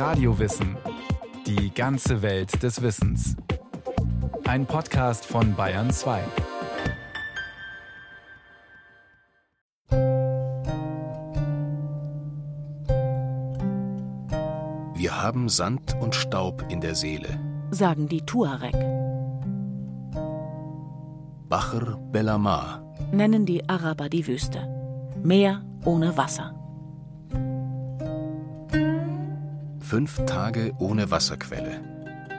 Radiowissen. Die ganze Welt des Wissens. Ein Podcast von Bayern 2. Wir haben Sand und Staub in der Seele, sagen die Tuareg. Bacher Bellamar nennen die Araber die Wüste. Meer ohne Wasser. Fünf Tage ohne Wasserquelle.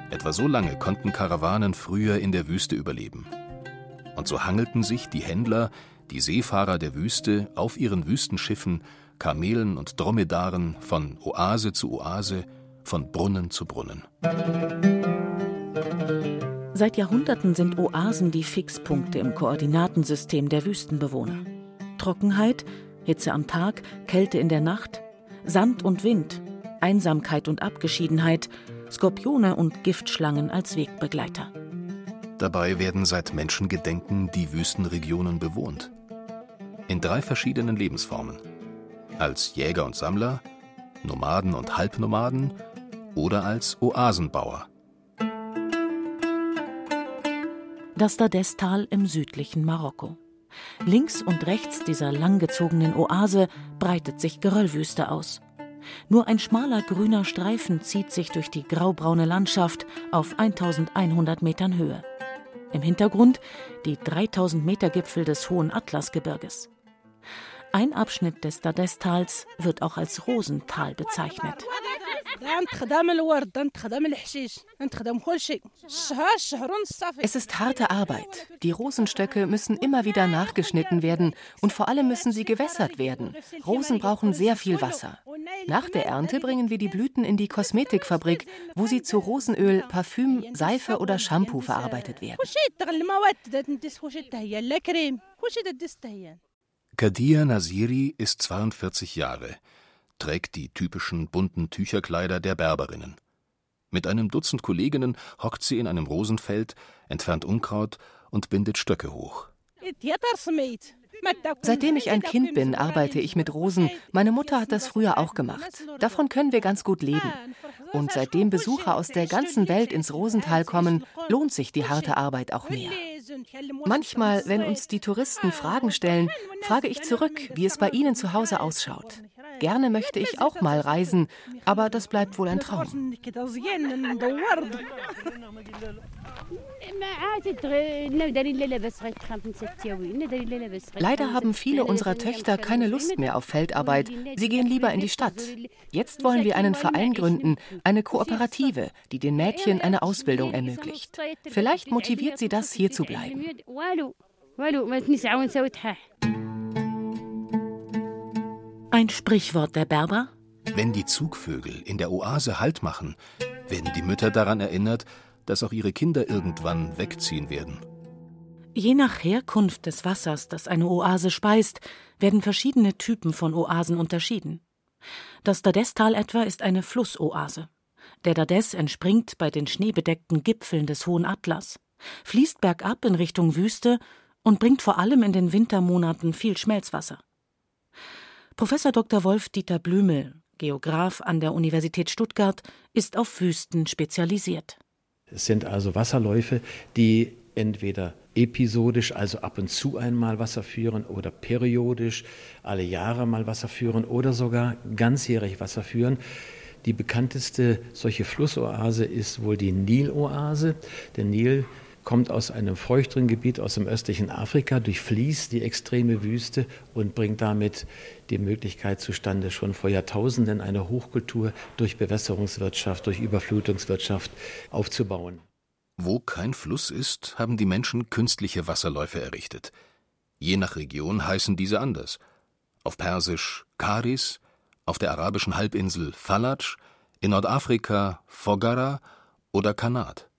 Etwa so lange konnten Karawanen früher in der Wüste überleben. Und so hangelten sich die Händler, die Seefahrer der Wüste, auf ihren Wüstenschiffen, Kamelen und Dromedaren von Oase zu Oase, von Brunnen zu Brunnen. Seit Jahrhunderten sind Oasen die Fixpunkte im Koordinatensystem der Wüstenbewohner. Trockenheit, Hitze am Tag, Kälte in der Nacht, Sand und Wind, Einsamkeit und Abgeschiedenheit, Skorpione und Giftschlangen als Wegbegleiter. Dabei werden seit Menschengedenken die Wüstenregionen bewohnt. In drei verschiedenen Lebensformen. Als Jäger und Sammler, Nomaden und Halbnomaden oder als Oasenbauer. Das Dadestal im südlichen Marokko. Links und rechts dieser langgezogenen Oase breitet sich Geröllwüste aus. Nur ein schmaler grüner Streifen zieht sich durch die graubraune Landschaft auf 1100 Metern Höhe. Im Hintergrund die 3000 Meter Gipfel des Hohen Atlasgebirges. Ein Abschnitt des Dadestals wird auch als Rosental bezeichnet. Es ist harte Arbeit. Die Rosenstöcke müssen immer wieder nachgeschnitten werden und vor allem müssen sie gewässert werden. Rosen brauchen sehr viel Wasser. Nach der Ernte bringen wir die Blüten in die Kosmetikfabrik, wo sie zu Rosenöl, Parfüm, Seife oder Shampoo verarbeitet werden. Kadir Nasiri ist 42 Jahre trägt die typischen bunten Tücherkleider der Berberinnen. Mit einem Dutzend Kolleginnen hockt sie in einem Rosenfeld, entfernt Unkraut und bindet Stöcke hoch. Seitdem ich ein Kind bin, arbeite ich mit Rosen. Meine Mutter hat das früher auch gemacht. Davon können wir ganz gut leben. Und seitdem Besucher aus der ganzen Welt ins Rosental kommen, lohnt sich die harte Arbeit auch mehr. Manchmal, wenn uns die Touristen Fragen stellen, frage ich zurück, wie es bei ihnen zu Hause ausschaut. Gerne möchte ich auch mal reisen, aber das bleibt wohl ein Traum. Leider haben viele unserer Töchter keine Lust mehr auf Feldarbeit. Sie gehen lieber in die Stadt. Jetzt wollen wir einen Verein gründen, eine Kooperative, die den Mädchen eine Ausbildung ermöglicht. Vielleicht motiviert sie das, hier zu bleiben. Ein Sprichwort der Berber? Wenn die Zugvögel in der Oase Halt machen, werden die Mütter daran erinnert, dass auch ihre Kinder irgendwann wegziehen werden. Je nach Herkunft des Wassers, das eine Oase speist, werden verschiedene Typen von Oasen unterschieden. Das Dadestal etwa ist eine Flussoase. Der Dades entspringt bei den schneebedeckten Gipfeln des Hohen Atlas, fließt bergab in Richtung Wüste und bringt vor allem in den Wintermonaten viel Schmelzwasser. Professor Dr. Wolf-Dieter Blümel, Geograf an der Universität Stuttgart, ist auf Wüsten spezialisiert. Es sind also Wasserläufe, die entweder episodisch, also ab und zu einmal Wasser führen, oder periodisch, alle Jahre mal Wasser führen, oder sogar ganzjährig Wasser führen. Die bekannteste solche Flussoase ist wohl die Niloase. Der Nil kommt aus einem feuchteren Gebiet aus dem östlichen Afrika, durchfließt die extreme Wüste und bringt damit die Möglichkeit zustande, schon vor Jahrtausenden eine Hochkultur durch Bewässerungswirtschaft, durch Überflutungswirtschaft aufzubauen. Wo kein Fluss ist, haben die Menschen künstliche Wasserläufe errichtet. Je nach Region heißen diese anders. Auf Persisch Karis, auf der arabischen Halbinsel Falaj, in Nordafrika Fogara oder Kanat.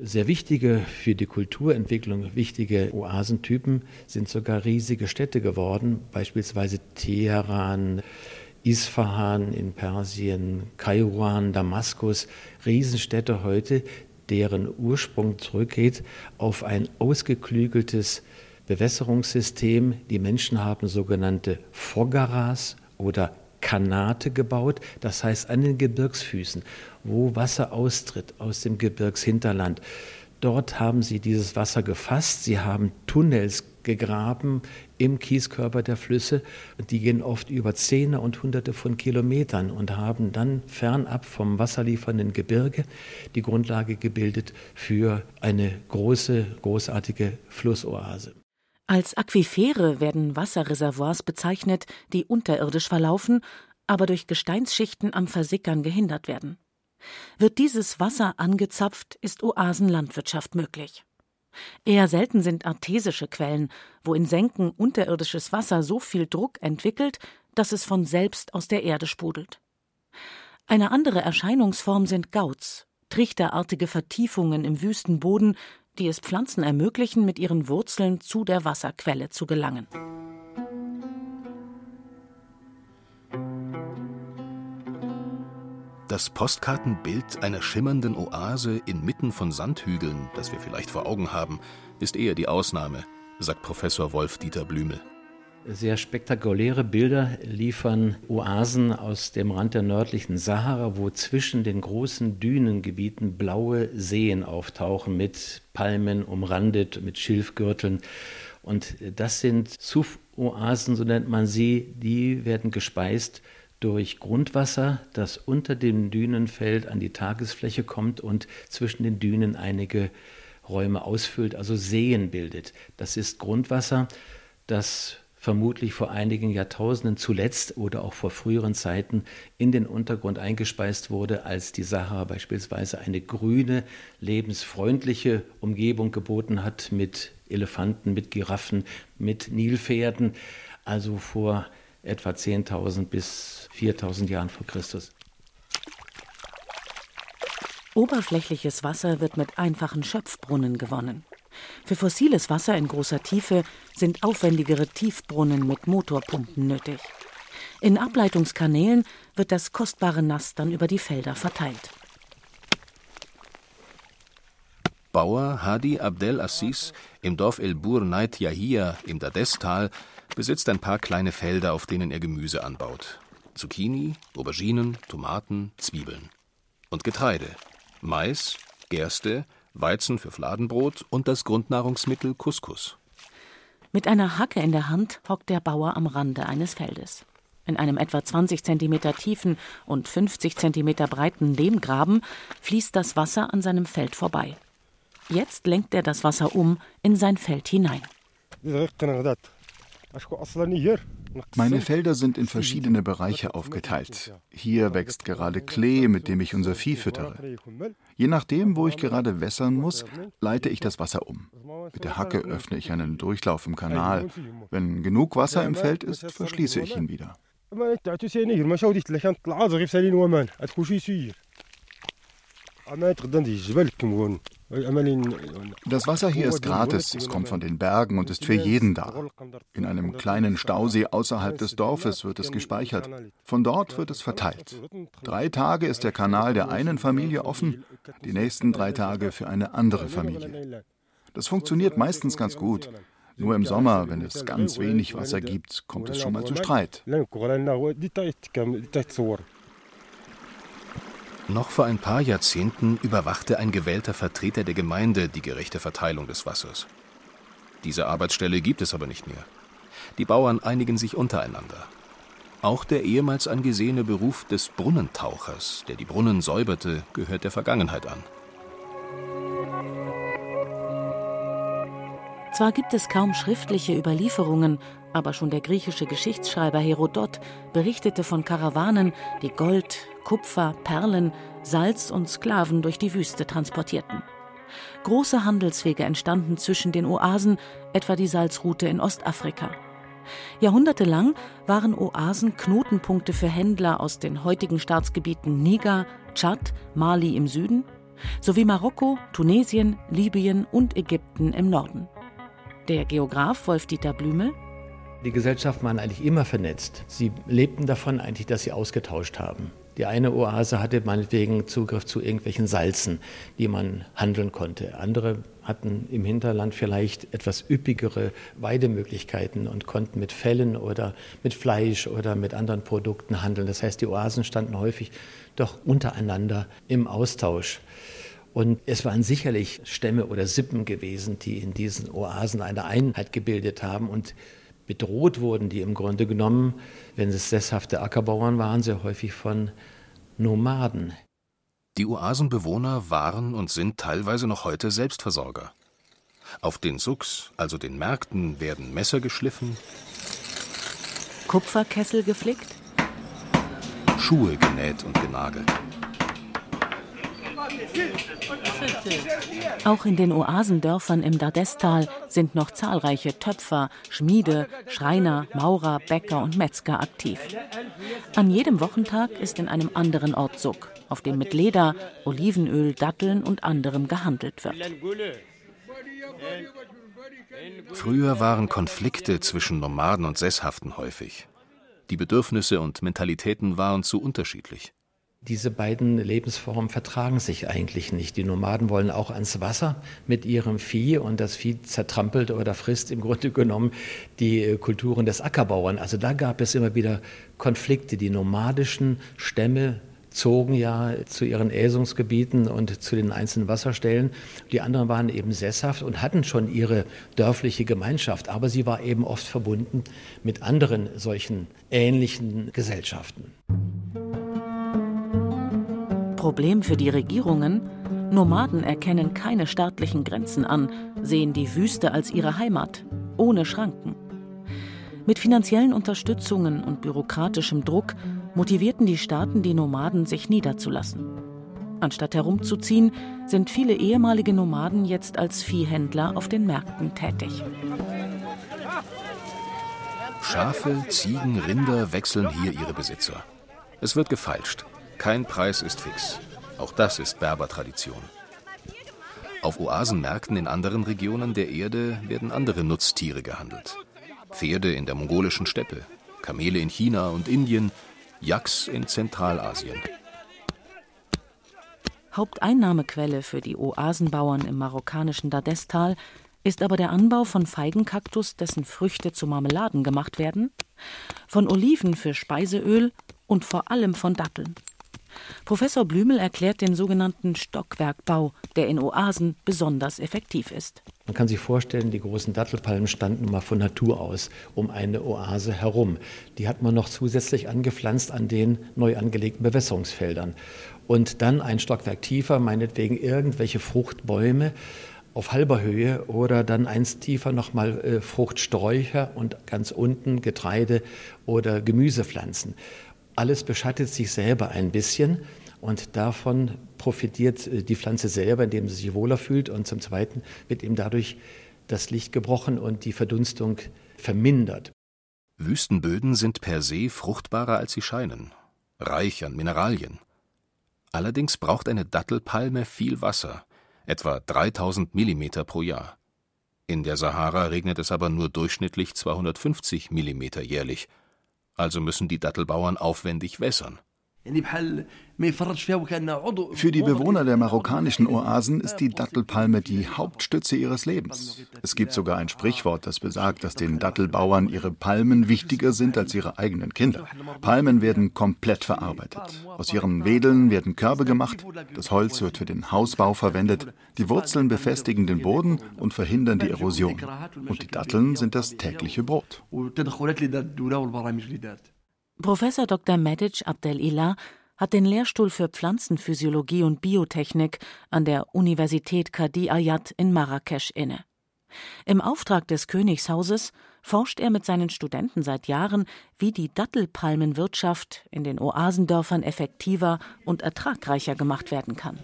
Sehr wichtige für die Kulturentwicklung, wichtige Oasentypen sind sogar riesige Städte geworden, beispielsweise Teheran, Isfahan in Persien, Kairouan, Damaskus, Riesenstädte heute, deren Ursprung zurückgeht auf ein ausgeklügeltes Bewässerungssystem. Die Menschen haben sogenannte Fogaras oder Kanate gebaut, das heißt an den Gebirgsfüßen, wo Wasser austritt aus dem Gebirgshinterland. Dort haben sie dieses Wasser gefasst, sie haben Tunnels gegraben im Kieskörper der Flüsse. Die gehen oft über Zehner und Hunderte von Kilometern und haben dann fernab vom wasserliefernden Gebirge die Grundlage gebildet für eine große, großartige Flussoase. Als Aquifere werden Wasserreservoirs bezeichnet, die unterirdisch verlaufen, aber durch Gesteinsschichten am Versickern gehindert werden. Wird dieses Wasser angezapft, ist Oasenlandwirtschaft möglich. Eher selten sind artesische Quellen, wo in Senken unterirdisches Wasser so viel Druck entwickelt, dass es von selbst aus der Erde sprudelt. Eine andere Erscheinungsform sind Gauts, trichterartige Vertiefungen im Wüstenboden, die es Pflanzen ermöglichen, mit ihren Wurzeln zu der Wasserquelle zu gelangen. Das Postkartenbild einer schimmernden Oase inmitten von Sandhügeln, das wir vielleicht vor Augen haben, ist eher die Ausnahme, sagt Professor Wolf-Dieter Blümel. Sehr spektakuläre Bilder liefern Oasen aus dem Rand der nördlichen Sahara, wo zwischen den großen Dünengebieten blaue Seen auftauchen mit Palmen umrandet, mit Schilfgürteln. Und das sind Suf-Oasen, so nennt man sie, die werden gespeist durch Grundwasser, das unter dem Dünenfeld an die Tagesfläche kommt und zwischen den Dünen einige Räume ausfüllt, also Seen bildet. Das ist Grundwasser, das vermutlich vor einigen Jahrtausenden zuletzt oder auch vor früheren Zeiten in den Untergrund eingespeist wurde, als die Sahara beispielsweise eine grüne, lebensfreundliche Umgebung geboten hat mit Elefanten, mit Giraffen, mit Nilpferden, also vor etwa 10.000 bis 4.000 Jahren vor Christus. Oberflächliches Wasser wird mit einfachen Schöpfbrunnen gewonnen. Für fossiles Wasser in großer Tiefe sind aufwendigere Tiefbrunnen mit Motorpumpen nötig. In Ableitungskanälen wird das kostbare Nass dann über die Felder verteilt. Bauer Hadi Abdel Assis im Dorf El Bur Nait Yahia im Dadestal besitzt ein paar kleine Felder, auf denen er Gemüse anbaut. Zucchini, Auberginen, Tomaten, Zwiebeln. Und Getreide. Mais, Gerste, Weizen für Fladenbrot und das Grundnahrungsmittel Couscous. Mit einer Hacke in der Hand hockt der Bauer am Rande eines Feldes. In einem etwa 20 cm tiefen und 50 cm breiten Lehmgraben fließt das Wasser an seinem Feld vorbei. Jetzt lenkt er das Wasser um in sein Feld hinein. Meine Felder sind in verschiedene Bereiche aufgeteilt. Hier wächst gerade Klee, mit dem ich unser Vieh füttere. Je nachdem, wo ich gerade wässern muss, leite ich das Wasser um. Mit der Hacke öffne ich einen Durchlauf im Kanal. Wenn genug Wasser im Feld ist, verschließe ich ihn wieder. Das Wasser hier ist gratis, es kommt von den Bergen und ist für jeden da. In einem kleinen Stausee außerhalb des Dorfes wird es gespeichert. Von dort wird es verteilt. Drei Tage ist der Kanal der einen Familie offen, die nächsten drei Tage für eine andere Familie. Das funktioniert meistens ganz gut. Nur im Sommer, wenn es ganz wenig Wasser gibt, kommt es schon mal zu Streit. Noch vor ein paar Jahrzehnten überwachte ein gewählter Vertreter der Gemeinde die gerechte Verteilung des Wassers. Diese Arbeitsstelle gibt es aber nicht mehr. Die Bauern einigen sich untereinander. Auch der ehemals angesehene Beruf des Brunnentauchers, der die Brunnen säuberte, gehört der Vergangenheit an. Zwar gibt es kaum schriftliche Überlieferungen, aber schon der griechische Geschichtsschreiber Herodot berichtete von Karawanen, die Gold, Kupfer, Perlen, Salz und Sklaven durch die Wüste transportierten. Große Handelswege entstanden zwischen den Oasen, etwa die Salzroute in Ostafrika. Jahrhundertelang waren Oasen Knotenpunkte für Händler aus den heutigen Staatsgebieten Niger, Tschad, Mali im Süden sowie Marokko, Tunesien, Libyen und Ägypten im Norden. Der Geograf Wolf-Dieter Blümel die Gesellschaften waren eigentlich immer vernetzt. Sie lebten davon eigentlich, dass sie ausgetauscht haben. Die eine Oase hatte meinetwegen Zugriff zu irgendwelchen Salzen, die man handeln konnte. Andere hatten im Hinterland vielleicht etwas üppigere Weidemöglichkeiten und konnten mit Fellen oder mit Fleisch oder mit anderen Produkten handeln. Das heißt, die Oasen standen häufig doch untereinander im Austausch. Und es waren sicherlich Stämme oder Sippen gewesen, die in diesen Oasen eine Einheit gebildet haben und bedroht wurden, die im Grunde genommen, wenn es sesshafte Ackerbauern waren, sehr häufig von Nomaden. Die Oasenbewohner waren und sind teilweise noch heute Selbstversorger. Auf den Sucks, also den Märkten, werden Messer geschliffen, Kupferkessel geflickt, Schuhe genäht und genagelt. Auch in den Oasendörfern im Dardestal sind noch zahlreiche Töpfer, Schmiede, Schreiner, Maurer, Bäcker und Metzger aktiv. An jedem Wochentag ist in einem anderen Ort Suk, auf dem mit Leder, Olivenöl, Datteln und anderem gehandelt wird. Früher waren Konflikte zwischen Nomaden und Sesshaften häufig. Die Bedürfnisse und Mentalitäten waren zu unterschiedlich. Diese beiden Lebensformen vertragen sich eigentlich nicht. Die Nomaden wollen auch ans Wasser mit ihrem Vieh und das Vieh zertrampelt oder frisst im Grunde genommen die äh, Kulturen des Ackerbauern. Also da gab es immer wieder Konflikte. Die nomadischen Stämme zogen ja zu ihren Äsungsgebieten und zu den einzelnen Wasserstellen. Die anderen waren eben sesshaft und hatten schon ihre dörfliche Gemeinschaft, aber sie war eben oft verbunden mit anderen solchen ähnlichen Gesellschaften. Problem für die Regierungen? Nomaden erkennen keine staatlichen Grenzen an, sehen die Wüste als ihre Heimat, ohne Schranken. Mit finanziellen Unterstützungen und bürokratischem Druck motivierten die Staaten die Nomaden, sich niederzulassen. Anstatt herumzuziehen, sind viele ehemalige Nomaden jetzt als Viehhändler auf den Märkten tätig. Schafe, Ziegen, Rinder wechseln hier ihre Besitzer. Es wird gefeilscht. Kein Preis ist fix. Auch das ist Berbertradition. Auf Oasenmärkten in anderen Regionen der Erde werden andere Nutztiere gehandelt. Pferde in der mongolischen Steppe, Kamele in China und Indien, Yaks in Zentralasien. Haupteinnahmequelle für die Oasenbauern im marokkanischen Dardestal ist aber der Anbau von Feigenkaktus, dessen Früchte zu Marmeladen gemacht werden, von Oliven für Speiseöl und vor allem von Datteln. Professor Blümel erklärt den sogenannten Stockwerkbau, der in Oasen besonders effektiv ist. Man kann sich vorstellen, die großen Dattelpalmen standen mal von Natur aus um eine Oase herum. Die hat man noch zusätzlich angepflanzt an den neu angelegten Bewässerungsfeldern. Und dann ein Stockwerk tiefer, meinetwegen irgendwelche Fruchtbäume auf halber Höhe oder dann eins tiefer nochmal äh, Fruchtsträucher und ganz unten Getreide oder Gemüsepflanzen. Alles beschattet sich selber ein bisschen und davon profitiert äh, die Pflanze selber, indem sie sich wohler fühlt. Und zum Zweiten wird eben dadurch das Licht gebrochen und die Verdunstung vermindert. Wüstenböden sind per se fruchtbarer als sie scheinen, reich an Mineralien. Allerdings braucht eine Dattelpalme viel Wasser, etwa 3000 Millimeter pro Jahr. In der Sahara regnet es aber nur durchschnittlich 250 Millimeter jährlich also müssen die Dattelbauern aufwendig wässern. Für die Bewohner der marokkanischen Oasen ist die Dattelpalme die Hauptstütze ihres Lebens. Es gibt sogar ein Sprichwort, das besagt, dass den Dattelbauern ihre Palmen wichtiger sind als ihre eigenen Kinder. Palmen werden komplett verarbeitet. Aus ihren Wedeln werden Körbe gemacht, das Holz wird für den Hausbau verwendet, die Wurzeln befestigen den Boden und verhindern die Erosion. Und die Datteln sind das tägliche Brot. Professor Dr. Medic Abdel Ilah hat den Lehrstuhl für Pflanzenphysiologie und Biotechnik an der Universität Kadi Ayat in Marrakesch inne. Im Auftrag des Königshauses forscht er mit seinen Studenten seit Jahren, wie die Dattelpalmenwirtschaft in den Oasendörfern effektiver und ertragreicher gemacht werden kann.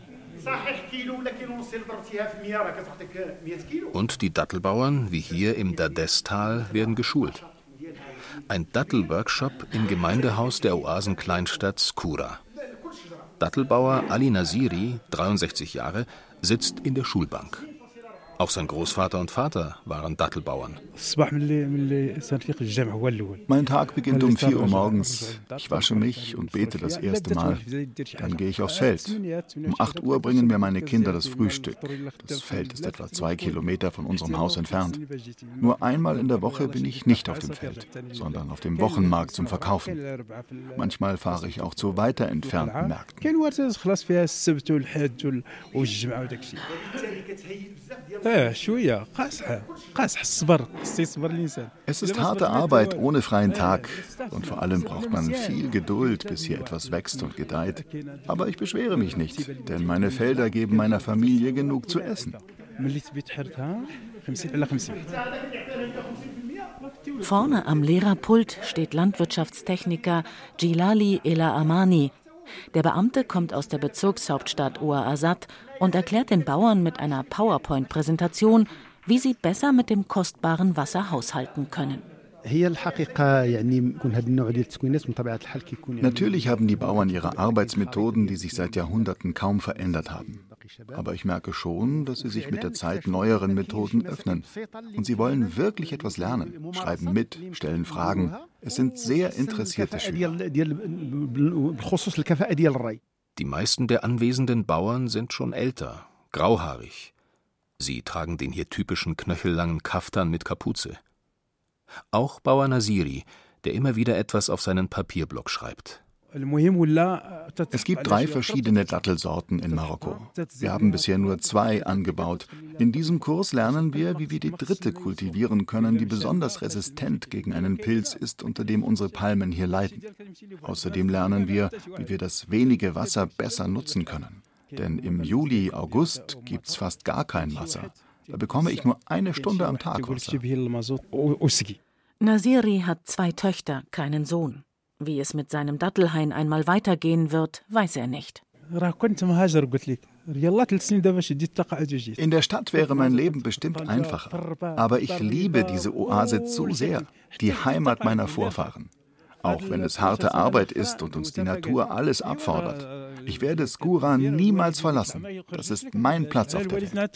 Und die Dattelbauern, wie hier im Dadestal, werden geschult. Ein Dattelworkshop im Gemeindehaus der Oasenkleinstadt Skura. Dattelbauer Ali Nasiri, 63 Jahre, sitzt in der Schulbank. Auch sein Großvater und Vater waren Dattelbauern. Mein Tag beginnt um 4 Uhr morgens. Ich wasche mich und bete das erste Mal. Dann gehe ich aufs Feld. Um 8 Uhr bringen mir meine Kinder das Frühstück. Das Feld ist etwa zwei Kilometer von unserem Haus entfernt. Nur einmal in der Woche bin ich nicht auf dem Feld, sondern auf dem Wochenmarkt zum Verkaufen. Manchmal fahre ich auch zu weiter entfernten Märkten. Es ist harte Arbeit ohne freien Tag. und vor allem braucht man viel Geduld, bis hier etwas wächst und gedeiht. Aber ich beschwere mich nicht, denn meine Felder geben meiner Familie genug zu essen. Vorne am Lehrerpult steht Landwirtschaftstechniker Gilali Ela Amani, der Beamte kommt aus der Bezirkshauptstadt Oa Asad und erklärt den Bauern mit einer PowerPoint-Präsentation, wie sie besser mit dem kostbaren Wasser haushalten können. Natürlich haben die Bauern ihre Arbeitsmethoden, die sich seit Jahrhunderten kaum verändert haben. Aber ich merke schon, dass sie sich mit der Zeit neueren Methoden öffnen. Und sie wollen wirklich etwas lernen, schreiben mit, stellen Fragen. Es sind sehr interessierte Schüler. Die meisten der anwesenden Bauern sind schon älter, grauhaarig. Sie tragen den hier typischen knöchellangen Kaftan mit Kapuze. Auch Bauer Nasiri, der immer wieder etwas auf seinen Papierblock schreibt. Es gibt drei verschiedene Dattelsorten in Marokko. Wir haben bisher nur zwei angebaut. In diesem Kurs lernen wir, wie wir die dritte kultivieren können, die besonders resistent gegen einen Pilz ist, unter dem unsere Palmen hier leiden. Außerdem lernen wir, wie wir das wenige Wasser besser nutzen können. Denn im Juli, August gibt es fast gar kein Wasser. Da bekomme ich nur eine Stunde am Tag Wasser. Nasiri hat zwei Töchter, keinen Sohn. Wie es mit seinem Dattelhain einmal weitergehen wird, weiß er nicht. In der Stadt wäre mein Leben bestimmt einfacher. Aber ich liebe diese Oase zu sehr, die Heimat meiner Vorfahren. Auch wenn es harte Arbeit ist und uns die Natur alles abfordert. Ich werde Skura niemals verlassen. Das ist mein Platz auf der Welt.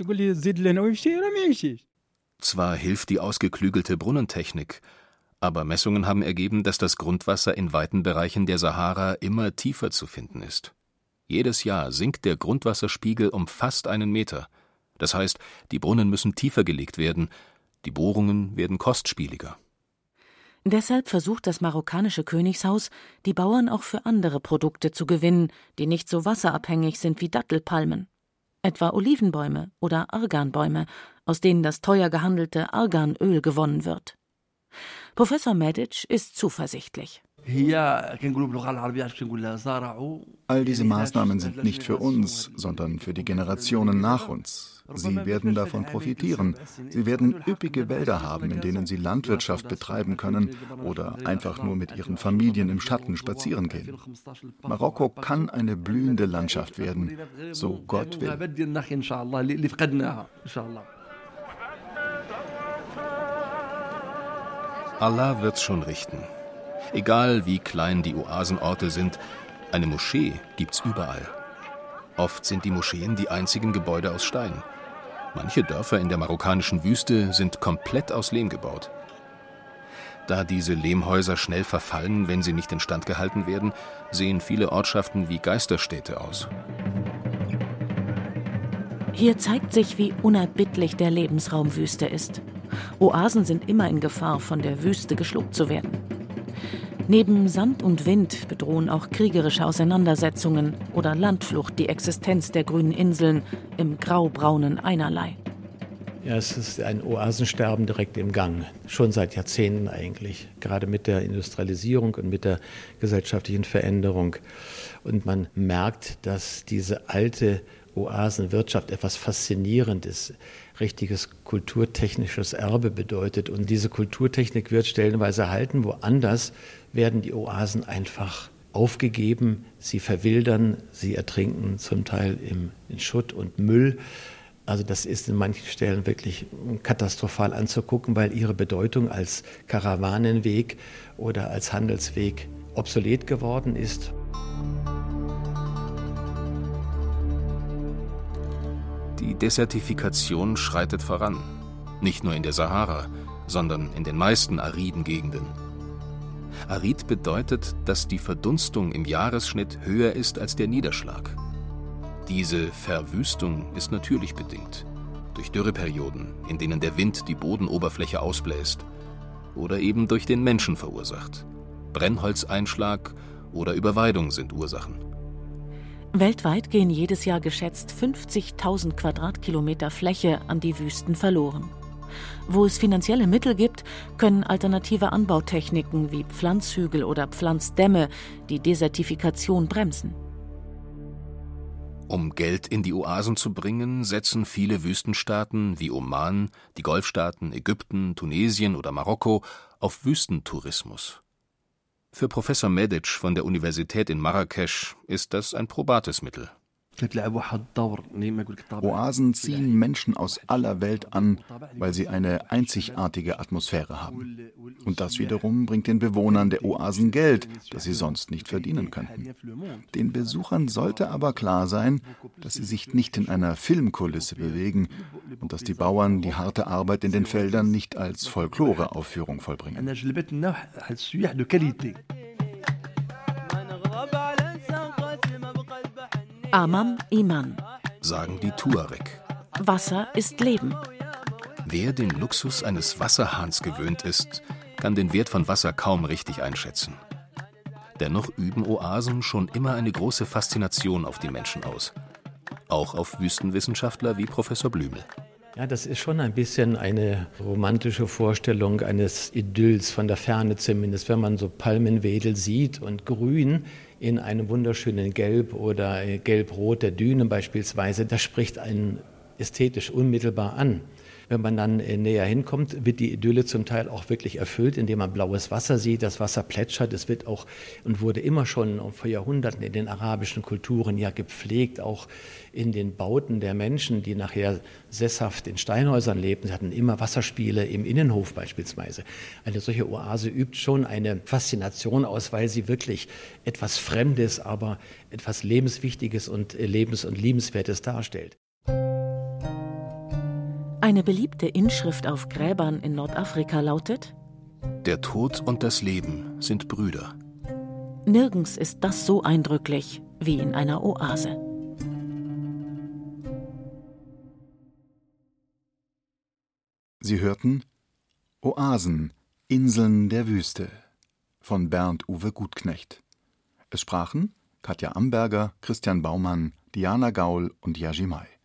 Zwar hilft die ausgeklügelte Brunnentechnik, aber Messungen haben ergeben, dass das Grundwasser in weiten Bereichen der Sahara immer tiefer zu finden ist. Jedes Jahr sinkt der Grundwasserspiegel um fast einen Meter. Das heißt, die Brunnen müssen tiefer gelegt werden, die Bohrungen werden kostspieliger. Deshalb versucht das marokkanische Königshaus, die Bauern auch für andere Produkte zu gewinnen, die nicht so wasserabhängig sind wie Dattelpalmen. Etwa Olivenbäume oder Arganbäume, aus denen das teuer gehandelte Arganöl gewonnen wird. Professor Medic ist zuversichtlich. All diese Maßnahmen sind nicht für uns, sondern für die Generationen nach uns. Sie werden davon profitieren. Sie werden üppige Wälder haben, in denen sie Landwirtschaft betreiben können oder einfach nur mit ihren Familien im Schatten spazieren gehen. Marokko kann eine blühende Landschaft werden, so Gott will. Allah wird's schon richten. Egal wie klein die Oasenorte sind, eine Moschee gibt's überall. Oft sind die Moscheen die einzigen Gebäude aus Stein. Manche Dörfer in der marokkanischen Wüste sind komplett aus Lehm gebaut. Da diese Lehmhäuser schnell verfallen, wenn sie nicht instand gehalten werden, sehen viele Ortschaften wie Geisterstädte aus. Hier zeigt sich, wie unerbittlich der Lebensraum Wüste ist. Oasen sind immer in Gefahr, von der Wüste geschluckt zu werden. Neben Sand und Wind bedrohen auch kriegerische Auseinandersetzungen oder Landflucht die Existenz der grünen Inseln im graubraunen Einerlei. Ja, es ist ein Oasensterben direkt im Gang, schon seit Jahrzehnten eigentlich, gerade mit der Industrialisierung und mit der gesellschaftlichen Veränderung. Und man merkt, dass diese alte Oasenwirtschaft etwas Faszinierendes, richtiges kulturtechnisches Erbe bedeutet. Und diese Kulturtechnik wird stellenweise erhalten. Woanders werden die Oasen einfach aufgegeben, sie verwildern, sie ertrinken zum Teil im, in Schutt und Müll. Also das ist in manchen Stellen wirklich katastrophal anzugucken, weil ihre Bedeutung als Karawanenweg oder als Handelsweg obsolet geworden ist. Die Desertifikation schreitet voran. Nicht nur in der Sahara, sondern in den meisten ariden Gegenden. Arid bedeutet, dass die Verdunstung im Jahresschnitt höher ist als der Niederschlag. Diese Verwüstung ist natürlich bedingt durch Dürreperioden, in denen der Wind die Bodenoberfläche ausbläst, oder eben durch den Menschen verursacht. Brennholzeinschlag oder Überweidung sind Ursachen. Weltweit gehen jedes Jahr geschätzt 50.000 Quadratkilometer Fläche an die Wüsten verloren. Wo es finanzielle Mittel gibt, können alternative Anbautechniken wie Pflanzhügel oder Pflanzdämme die Desertifikation bremsen. Um Geld in die Oasen zu bringen, setzen viele Wüstenstaaten wie Oman, die Golfstaaten, Ägypten, Tunesien oder Marokko auf Wüstentourismus. Für Professor Medic von der Universität in Marrakesch ist das ein probates Mittel. Oasen ziehen Menschen aus aller Welt an, weil sie eine einzigartige Atmosphäre haben. Und das wiederum bringt den Bewohnern der Oasen Geld, das sie sonst nicht verdienen könnten. Den Besuchern sollte aber klar sein, dass sie sich nicht in einer Filmkulisse bewegen und dass die Bauern die harte Arbeit in den Feldern nicht als Folkloreaufführung vollbringen. Amam Iman. Sagen die Tuareg. Wasser ist Leben. Wer den Luxus eines Wasserhahns gewöhnt ist, kann den Wert von Wasser kaum richtig einschätzen. Dennoch üben Oasen schon immer eine große Faszination auf die Menschen aus. Auch auf Wüstenwissenschaftler wie Professor Blümel. Ja, das ist schon ein bisschen eine romantische Vorstellung eines Idylls, von der Ferne zumindest, wenn man so Palmenwedel sieht und Grün in einem wunderschönen Gelb oder Gelb-Rot der Dünen beispielsweise. Das spricht einen ästhetisch unmittelbar an. Wenn man dann äh, näher hinkommt, wird die Idylle zum Teil auch wirklich erfüllt, indem man blaues Wasser sieht, das Wasser plätschert. Es wird auch und wurde immer schon vor Jahrhunderten in den arabischen Kulturen ja gepflegt, auch in den Bauten der Menschen, die nachher sesshaft in Steinhäusern lebten. Sie hatten immer Wasserspiele im Innenhof beispielsweise. Eine solche Oase übt schon eine Faszination aus, weil sie wirklich etwas Fremdes, aber etwas Lebenswichtiges und äh, Lebens- und Liebenswertes darstellt. Eine beliebte Inschrift auf Gräbern in Nordafrika lautet Der Tod und das Leben sind Brüder. Nirgends ist das so eindrücklich wie in einer Oase. Sie hörten Oasen, Inseln der Wüste von Bernd Uwe Gutknecht. Es sprachen Katja Amberger, Christian Baumann, Diana Gaul und Yajimai.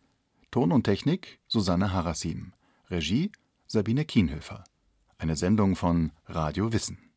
Ton und Technik Susanne Harasim. Regie Sabine Kienhöfer. Eine Sendung von Radio Wissen.